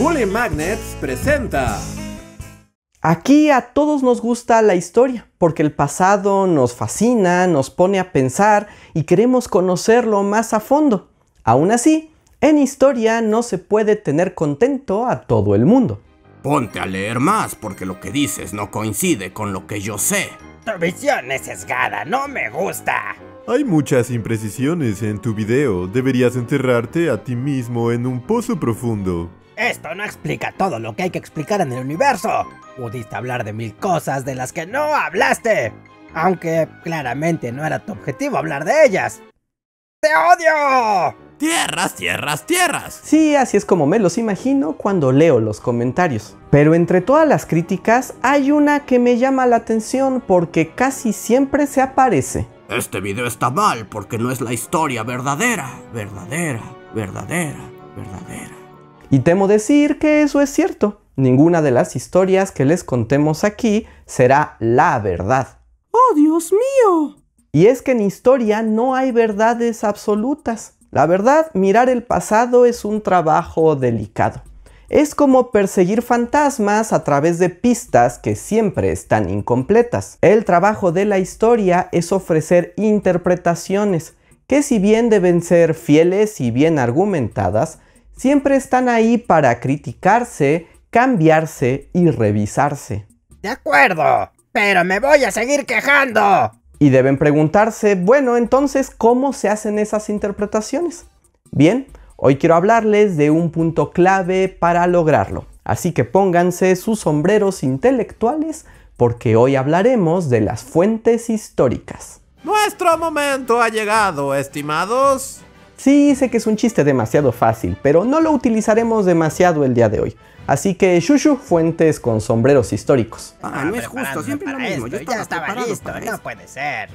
Bully Magnets presenta. Aquí a todos nos gusta la historia, porque el pasado nos fascina, nos pone a pensar y queremos conocerlo más a fondo. Aún así, en historia no se puede tener contento a todo el mundo. Ponte a leer más porque lo que dices no coincide con lo que yo sé. Tu visión es sesgada, no me gusta. Hay muchas imprecisiones en tu video. Deberías enterrarte a ti mismo en un pozo profundo. Esto no explica todo lo que hay que explicar en el universo. Pudiste hablar de mil cosas de las que no hablaste. Aunque claramente no era tu objetivo hablar de ellas. ¡Te odio! Tierras, tierras, tierras. Sí, así es como me los imagino cuando leo los comentarios. Pero entre todas las críticas hay una que me llama la atención porque casi siempre se aparece. Este video está mal porque no es la historia verdadera, verdadera, verdadera, verdadera. Y temo decir que eso es cierto. Ninguna de las historias que les contemos aquí será la verdad. ¡Oh, Dios mío! Y es que en historia no hay verdades absolutas. La verdad, mirar el pasado es un trabajo delicado. Es como perseguir fantasmas a través de pistas que siempre están incompletas. El trabajo de la historia es ofrecer interpretaciones que si bien deben ser fieles y bien argumentadas, siempre están ahí para criticarse, cambiarse y revisarse. De acuerdo, pero me voy a seguir quejando. Y deben preguntarse, bueno, entonces, ¿cómo se hacen esas interpretaciones? Bien, hoy quiero hablarles de un punto clave para lograrlo. Así que pónganse sus sombreros intelectuales porque hoy hablaremos de las fuentes históricas. Nuestro momento ha llegado, estimados. Sí, sé que es un chiste demasiado fácil, pero no lo utilizaremos demasiado el día de hoy. Así que Shushu, fuentes con sombreros históricos. Ah, no es justo, siempre lo para mismo. esto, Yo ya estaba listo, no esto. puede ser.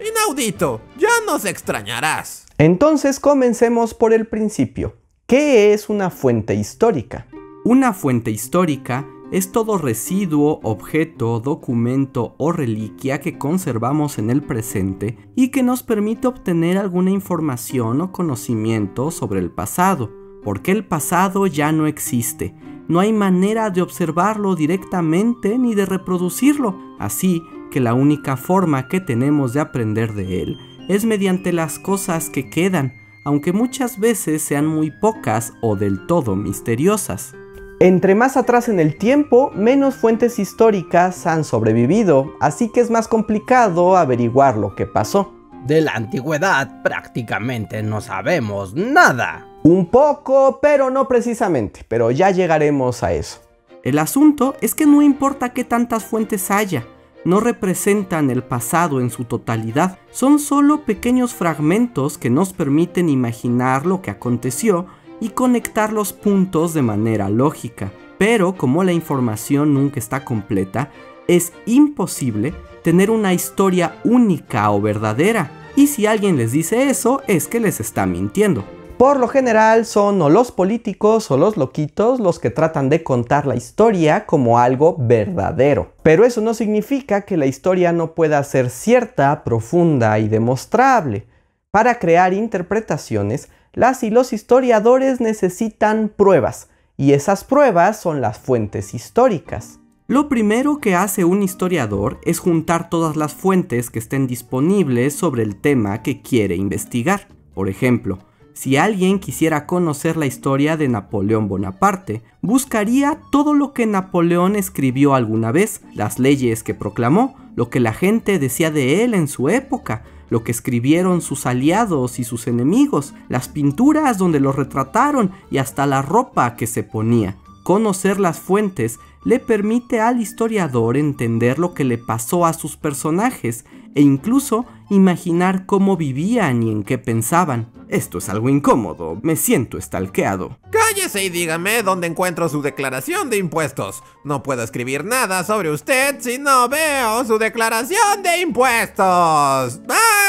Inaudito, ya nos extrañarás. Entonces comencemos por el principio. ¿Qué es una fuente histórica? Una fuente histórica es todo residuo, objeto, documento o reliquia que conservamos en el presente y que nos permite obtener alguna información o conocimiento sobre el pasado, porque el pasado ya no existe. No hay manera de observarlo directamente ni de reproducirlo, así que la única forma que tenemos de aprender de él es mediante las cosas que quedan, aunque muchas veces sean muy pocas o del todo misteriosas. Entre más atrás en el tiempo, menos fuentes históricas han sobrevivido, así que es más complicado averiguar lo que pasó. De la antigüedad prácticamente no sabemos nada. Un poco, pero no precisamente, pero ya llegaremos a eso. El asunto es que no importa qué tantas fuentes haya, no representan el pasado en su totalidad, son solo pequeños fragmentos que nos permiten imaginar lo que aconteció y conectar los puntos de manera lógica. Pero como la información nunca está completa, es imposible tener una historia única o verdadera. Y si alguien les dice eso, es que les está mintiendo. Por lo general son o los políticos o los loquitos los que tratan de contar la historia como algo verdadero. Pero eso no significa que la historia no pueda ser cierta, profunda y demostrable. Para crear interpretaciones, las y los historiadores necesitan pruebas, y esas pruebas son las fuentes históricas. Lo primero que hace un historiador es juntar todas las fuentes que estén disponibles sobre el tema que quiere investigar. Por ejemplo, si alguien quisiera conocer la historia de Napoleón Bonaparte, buscaría todo lo que Napoleón escribió alguna vez, las leyes que proclamó, lo que la gente decía de él en su época, lo que escribieron sus aliados y sus enemigos, las pinturas donde lo retrataron y hasta la ropa que se ponía. Conocer las fuentes le permite al historiador entender lo que le pasó a sus personajes e incluso imaginar cómo vivían y en qué pensaban. Esto es algo incómodo, me siento estalqueado. Cállese y dígame dónde encuentro su declaración de impuestos. No puedo escribir nada sobre usted si no veo su declaración de impuestos. ¡Ah!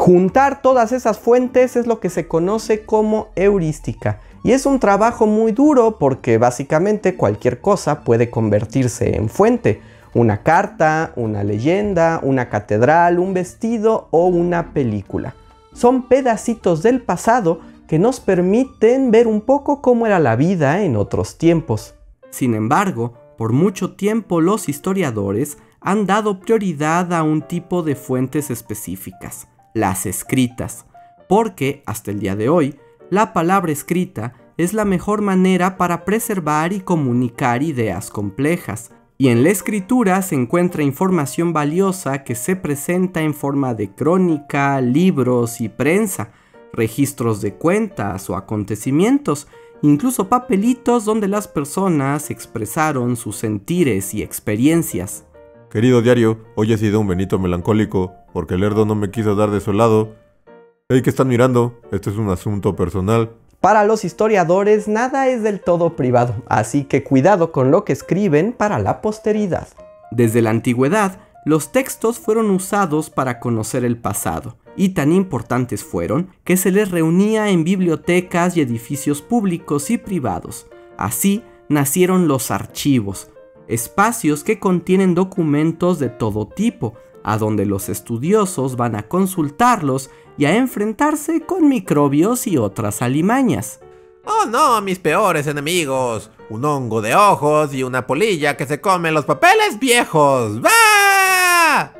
Juntar todas esas fuentes es lo que se conoce como heurística. Y es un trabajo muy duro porque básicamente cualquier cosa puede convertirse en fuente. Una carta, una leyenda, una catedral, un vestido o una película. Son pedacitos del pasado que nos permiten ver un poco cómo era la vida en otros tiempos. Sin embargo, por mucho tiempo los historiadores han dado prioridad a un tipo de fuentes específicas, las escritas, porque hasta el día de hoy, la palabra escrita es la mejor manera para preservar y comunicar ideas complejas, y en la escritura se encuentra información valiosa que se presenta en forma de crónica, libros y prensa, registros de cuentas o acontecimientos, incluso papelitos donde las personas expresaron sus sentires y experiencias. Querido diario, hoy he sido un Benito melancólico porque el Lerdo no me quiso dar de su lado. Hey, ¿qué están mirando? Este es un asunto personal. Para los historiadores nada es del todo privado, así que cuidado con lo que escriben para la posteridad. Desde la antigüedad, los textos fueron usados para conocer el pasado, y tan importantes fueron que se les reunía en bibliotecas y edificios públicos y privados. Así nacieron los archivos, espacios que contienen documentos de todo tipo, a donde los estudiosos van a consultarlos y a enfrentarse con microbios y otras alimañas. Oh no, mis peores enemigos. Un hongo de ojos y una polilla que se come los papeles viejos. ¡Va!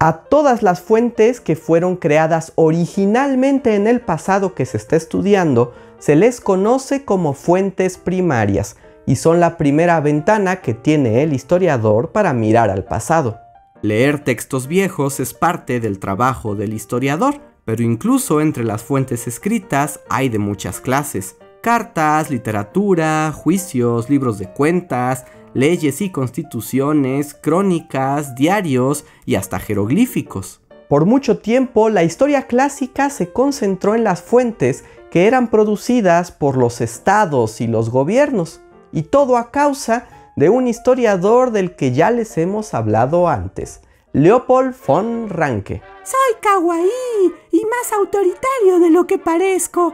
A todas las fuentes que fueron creadas originalmente en el pasado que se está estudiando, se les conoce como fuentes primarias y son la primera ventana que tiene el historiador para mirar al pasado. Leer textos viejos es parte del trabajo del historiador pero incluso entre las fuentes escritas hay de muchas clases. Cartas, literatura, juicios, libros de cuentas, leyes y constituciones, crónicas, diarios y hasta jeroglíficos. Por mucho tiempo la historia clásica se concentró en las fuentes que eran producidas por los estados y los gobiernos, y todo a causa de un historiador del que ya les hemos hablado antes, Leopold von Ranke. Soy kawaii y más autoritario de lo que parezco.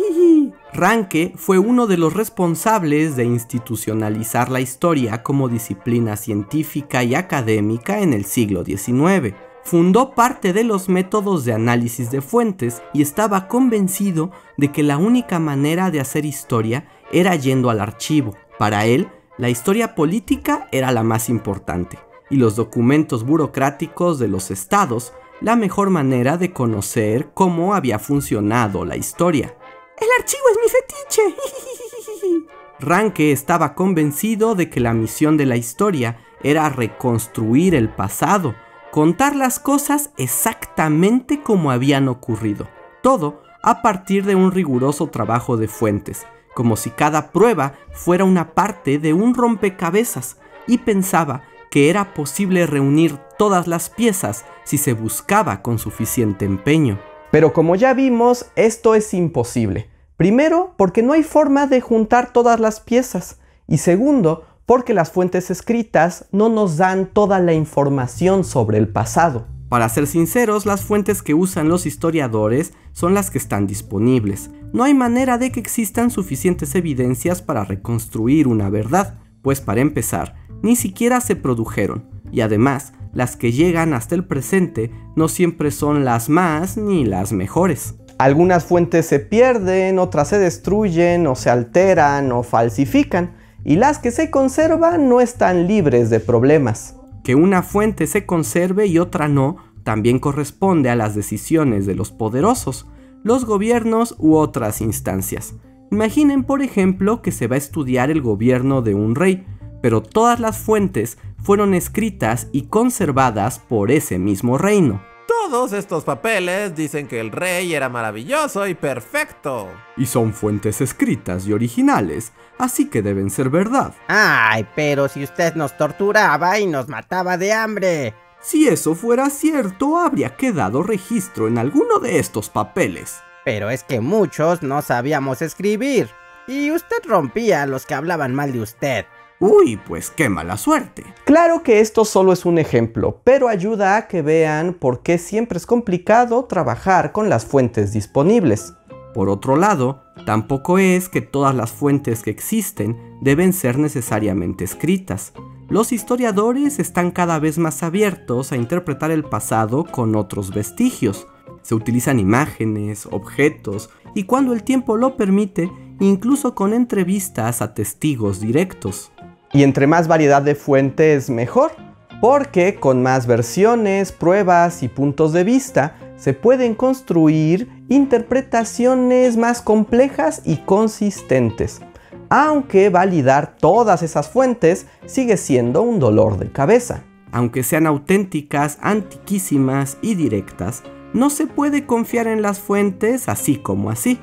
Ranke fue uno de los responsables de institucionalizar la historia como disciplina científica y académica en el siglo XIX. Fundó parte de los métodos de análisis de fuentes y estaba convencido de que la única manera de hacer historia era yendo al archivo. Para él, la historia política era la más importante y los documentos burocráticos de los estados la mejor manera de conocer cómo había funcionado la historia. El archivo es mi fetiche. Ranke estaba convencido de que la misión de la historia era reconstruir el pasado, contar las cosas exactamente como habían ocurrido, todo a partir de un riguroso trabajo de fuentes, como si cada prueba fuera una parte de un rompecabezas, y pensaba que era posible reunir todas las piezas si se buscaba con suficiente empeño. Pero como ya vimos, esto es imposible. Primero, porque no hay forma de juntar todas las piezas. Y segundo, porque las fuentes escritas no nos dan toda la información sobre el pasado. Para ser sinceros, las fuentes que usan los historiadores son las que están disponibles. No hay manera de que existan suficientes evidencias para reconstruir una verdad, pues para empezar, ni siquiera se produjeron, y además, las que llegan hasta el presente no siempre son las más ni las mejores. Algunas fuentes se pierden, otras se destruyen o se alteran o falsifican, y las que se conservan no están libres de problemas. Que una fuente se conserve y otra no también corresponde a las decisiones de los poderosos, los gobiernos u otras instancias. Imaginen, por ejemplo, que se va a estudiar el gobierno de un rey, pero todas las fuentes fueron escritas y conservadas por ese mismo reino. Todos estos papeles dicen que el rey era maravilloso y perfecto. Y son fuentes escritas y originales, así que deben ser verdad. Ay, pero si usted nos torturaba y nos mataba de hambre. Si eso fuera cierto, habría quedado registro en alguno de estos papeles. Pero es que muchos no sabíamos escribir. Y usted rompía a los que hablaban mal de usted. Uy, pues qué mala suerte. Claro que esto solo es un ejemplo, pero ayuda a que vean por qué siempre es complicado trabajar con las fuentes disponibles. Por otro lado, tampoco es que todas las fuentes que existen deben ser necesariamente escritas. Los historiadores están cada vez más abiertos a interpretar el pasado con otros vestigios. Se utilizan imágenes, objetos y cuando el tiempo lo permite, incluso con entrevistas a testigos directos. Y entre más variedad de fuentes mejor, porque con más versiones, pruebas y puntos de vista se pueden construir interpretaciones más complejas y consistentes. Aunque validar todas esas fuentes sigue siendo un dolor de cabeza. Aunque sean auténticas, antiquísimas y directas, no se puede confiar en las fuentes así como así,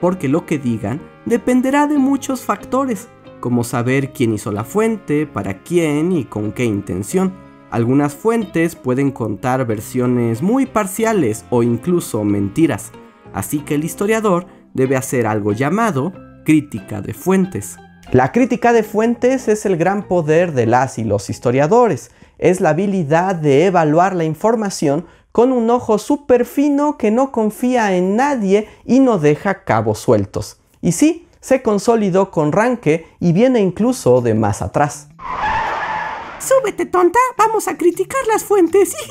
porque lo que digan dependerá de muchos factores, como saber quién hizo la fuente, para quién y con qué intención. Algunas fuentes pueden contar versiones muy parciales o incluso mentiras, así que el historiador debe hacer algo llamado crítica de fuentes. La crítica de fuentes es el gran poder de las y los historiadores. Es la habilidad de evaluar la información con un ojo súper fino que no confía en nadie y no deja cabos sueltos. Y sí, se consolidó con Ranke y viene incluso de más atrás. Súbete, tonta, vamos a criticar las fuentes.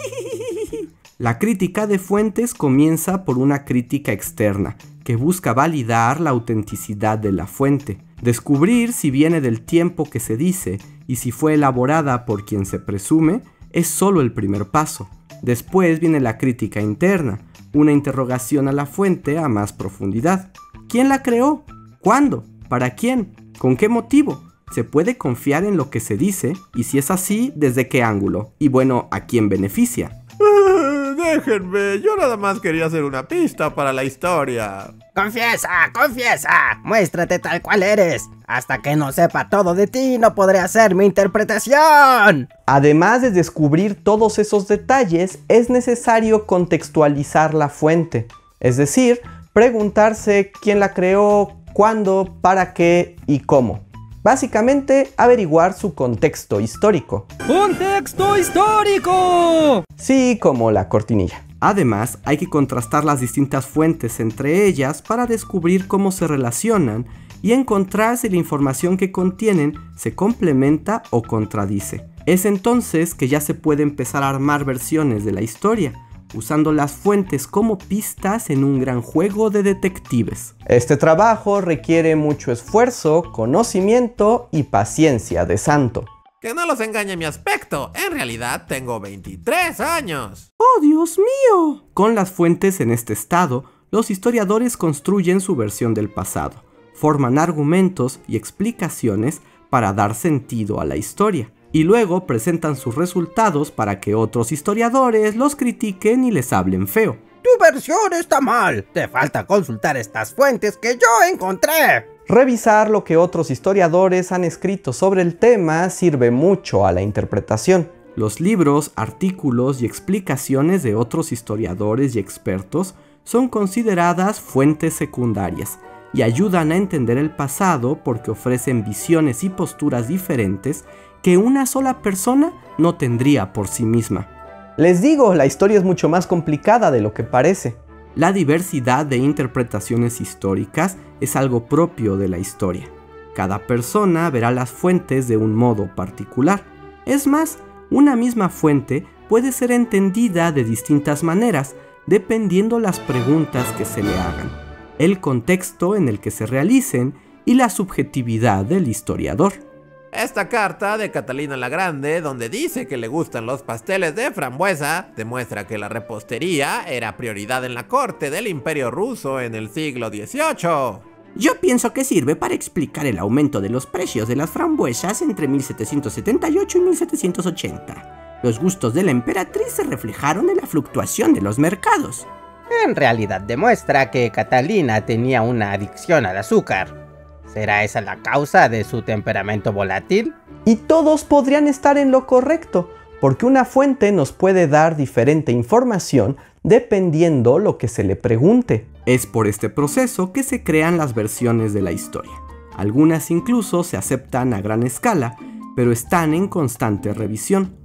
La crítica de fuentes comienza por una crítica externa, que busca validar la autenticidad de la fuente, descubrir si viene del tiempo que se dice y si fue elaborada por quien se presume, es solo el primer paso. Después viene la crítica interna, una interrogación a la fuente a más profundidad. ¿Quién la creó? ¿Cuándo? ¿Para quién? ¿Con qué motivo? ¿Se puede confiar en lo que se dice? Y si es así, ¿desde qué ángulo? Y bueno, ¿a quién beneficia? déjenme, yo nada más quería hacer una pista para la historia. Confiesa, confiesa, muéstrate tal cual eres. Hasta que no sepa todo de ti, no podré hacer mi interpretación. Además de descubrir todos esos detalles, es necesario contextualizar la fuente. Es decir, preguntarse quién la creó, cuándo, para qué y cómo. Básicamente, averiguar su contexto histórico. ¡Contexto histórico! Sí, como la cortinilla. Además, hay que contrastar las distintas fuentes entre ellas para descubrir cómo se relacionan y encontrar si la información que contienen se complementa o contradice. Es entonces que ya se puede empezar a armar versiones de la historia, usando las fuentes como pistas en un gran juego de detectives. Este trabajo requiere mucho esfuerzo, conocimiento y paciencia de santo. Que no los engañe mi aspecto, en realidad tengo 23 años. ¡Oh, Dios mío! Con las fuentes en este estado, los historiadores construyen su versión del pasado, forman argumentos y explicaciones para dar sentido a la historia y luego presentan sus resultados para que otros historiadores los critiquen y les hablen feo. Tu versión está mal. Te falta consultar estas fuentes que yo encontré. Revisar lo que otros historiadores han escrito sobre el tema sirve mucho a la interpretación. Los libros, artículos y explicaciones de otros historiadores y expertos son consideradas fuentes secundarias y ayudan a entender el pasado porque ofrecen visiones y posturas diferentes que una sola persona no tendría por sí misma. Les digo, la historia es mucho más complicada de lo que parece. La diversidad de interpretaciones históricas es algo propio de la historia. Cada persona verá las fuentes de un modo particular. Es más, una misma fuente puede ser entendida de distintas maneras dependiendo las preguntas que se le hagan, el contexto en el que se realicen y la subjetividad del historiador. Esta carta de Catalina la Grande, donde dice que le gustan los pasteles de frambuesa, demuestra que la repostería era prioridad en la corte del Imperio Ruso en el siglo XVIII. Yo pienso que sirve para explicar el aumento de los precios de las frambuesas entre 1778 y 1780. Los gustos de la emperatriz se reflejaron en la fluctuación de los mercados. En realidad demuestra que Catalina tenía una adicción al azúcar. ¿Será esa la causa de su temperamento volátil? Y todos podrían estar en lo correcto, porque una fuente nos puede dar diferente información dependiendo lo que se le pregunte. Es por este proceso que se crean las versiones de la historia. Algunas incluso se aceptan a gran escala, pero están en constante revisión.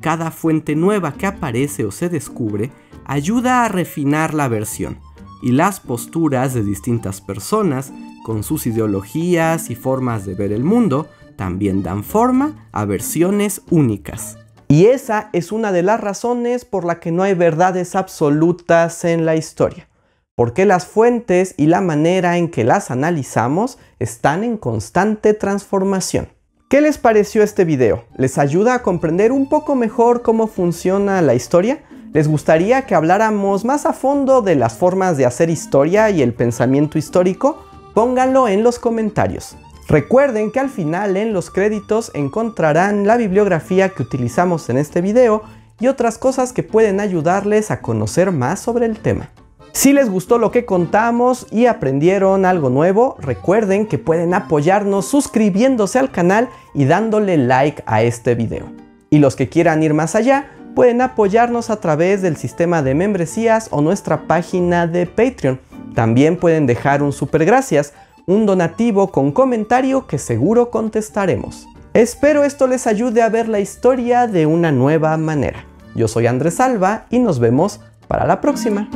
Cada fuente nueva que aparece o se descubre ayuda a refinar la versión, y las posturas de distintas personas con sus ideologías y formas de ver el mundo, también dan forma a versiones únicas. Y esa es una de las razones por la que no hay verdades absolutas en la historia, porque las fuentes y la manera en que las analizamos están en constante transformación. ¿Qué les pareció este video? ¿Les ayuda a comprender un poco mejor cómo funciona la historia? ¿Les gustaría que habláramos más a fondo de las formas de hacer historia y el pensamiento histórico? Pónganlo en los comentarios. Recuerden que al final en los créditos encontrarán la bibliografía que utilizamos en este video y otras cosas que pueden ayudarles a conocer más sobre el tema. Si les gustó lo que contamos y aprendieron algo nuevo, recuerden que pueden apoyarnos suscribiéndose al canal y dándole like a este video. Y los que quieran ir más allá, pueden apoyarnos a través del sistema de membresías o nuestra página de Patreon. También pueden dejar un super gracias un donativo con comentario que seguro contestaremos. Espero esto les ayude a ver la historia de una nueva manera. Yo soy Andrés Alba y nos vemos para la próxima.